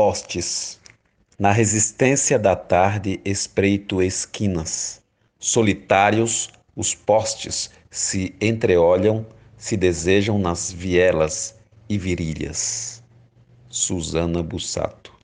Postes. Na resistência da tarde espreito esquinas. Solitários os postes se entreolham, se desejam nas vielas e virilhas. Susana Bussato